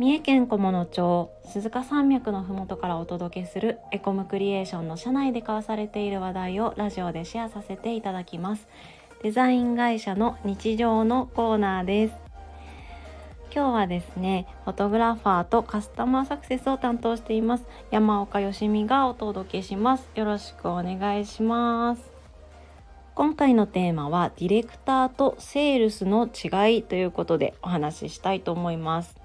三重県菰野町鈴鹿山脈のふもとからお届けするエコムクリエーションの社内で交わされている話題をラジオでシェアさせていただきます。デザイン会社の日常のコーナーです。今日はですねフォトグラファーとカスタマーサクセスを担当しています。山岡よしみがお届けします。よろしくお願いします。今回のテーマはディレクターとセールスの違いということでお話ししたいと思います。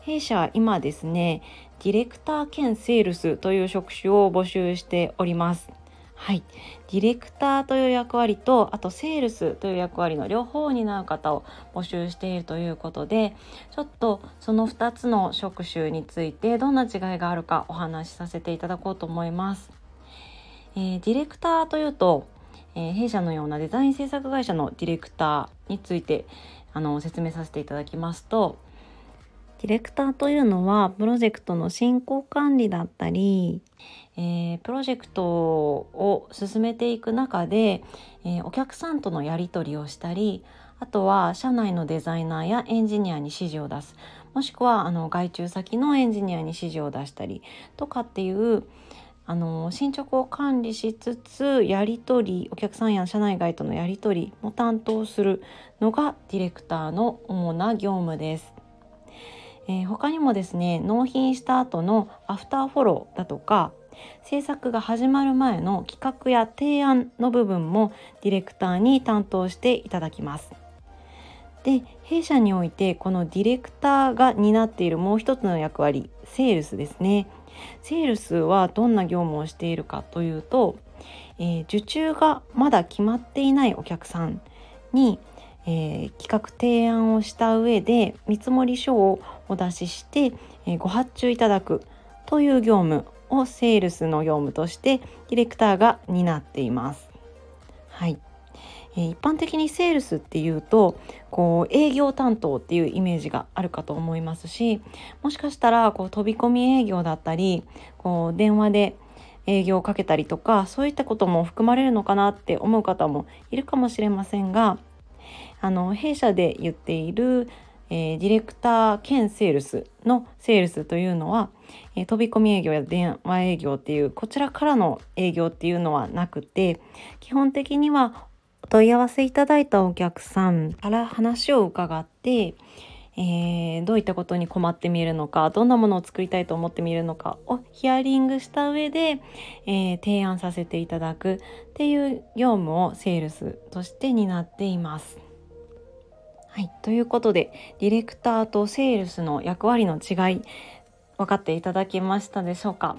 弊社は今ですねディレクター兼セールスという職種を募集しておりますはい、ディレクターという役割とあとセールスという役割の両方を担う方を募集しているということでちょっとその2つの職種についてどんな違いがあるかお話しさせていただこうと思います。えー、ディレクターというとえー、弊社のようなデザイン制作会社のディレクターについてあの説明させていただきますとディレクターというのはプロジェクトの進行管理だったり、えー、プロジェクトを進めていく中で、えー、お客さんとのやり取りをしたりあとは社内のデザイナーやエンジニアに指示を出すもしくはあの外注先のエンジニアに指示を出したりとかっていうあの進捗を管理しつつやり取りお客さんや社内外とのやり取りも担当するのがディレクターの主な業務です。えー、他にもですね納品した後のアフターフォローだとか制作が始まる前の企画や提案の部分もディレクターに担当していただきます。で弊社においてこのディレクターが担っているもう一つの役割セールスですね。セールスはどんな業務をしているかというと、えー、受注がまだ決まっていないお客さんに、えー、企画提案をした上で見積書をお出しして、えー、ご発注いただくという業務をセールスの業務としてディレクターが担っています。はい。え一般的にセールスっていうとこう営業担当っていうイメージがあるかと思いますしもしかしたらこう飛び込み営業だったりこう電話で営業をかけたりとかそういったことも含まれるのかなって思う方もいるかもしれませんがあの弊社で言っている、えー、ディレクター兼セールスのセールスというのは、えー、飛び込み営業や電話営業っていうこちらからの営業っていうのはなくて基本的にはお問い合わせいただいたお客さんから話を伺って、えー、どういったことに困ってみるのかどんなものを作りたいと思ってみるのかをヒアリングした上で、えー、提案させていただくっていう業務をセールスとして担っています。はい、ということでディレクターとセールスの役割の違い分かっていただけましたでしょうか？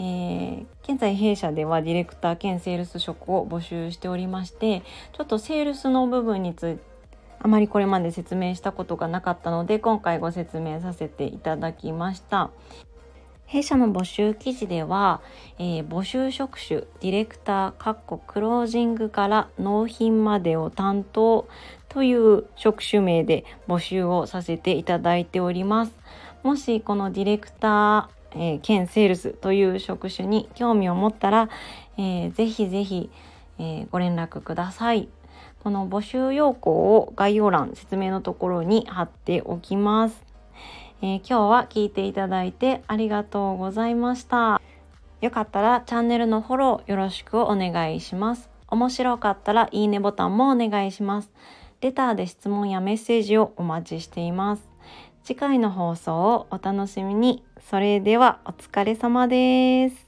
えー、現在弊社ではディレクター兼セールス職を募集しておりましてちょっとセールスの部分についてあまりこれまで説明したことがなかったので今回ご説明させていただきました弊社の募集記事では、えー、募集職種ディレクターかっこクロージングから納品までを担当という職種名で募集をさせていただいておりますもしこのディレクターえー、兼セールスという職種に興味を持ったら、えー、ぜひぜひ、えー、ご連絡ください。この募集要項を概要欄説明のところに貼っておきます。えー、今日は聞いていただいてありがとうございました。よかったらチャンネルのフォローよろしくお願いします。面白かったらいいねボタンもお願いします。レターで質問やメッセージをお待ちしています。次回の放送をお楽しみに。それではお疲れ様です。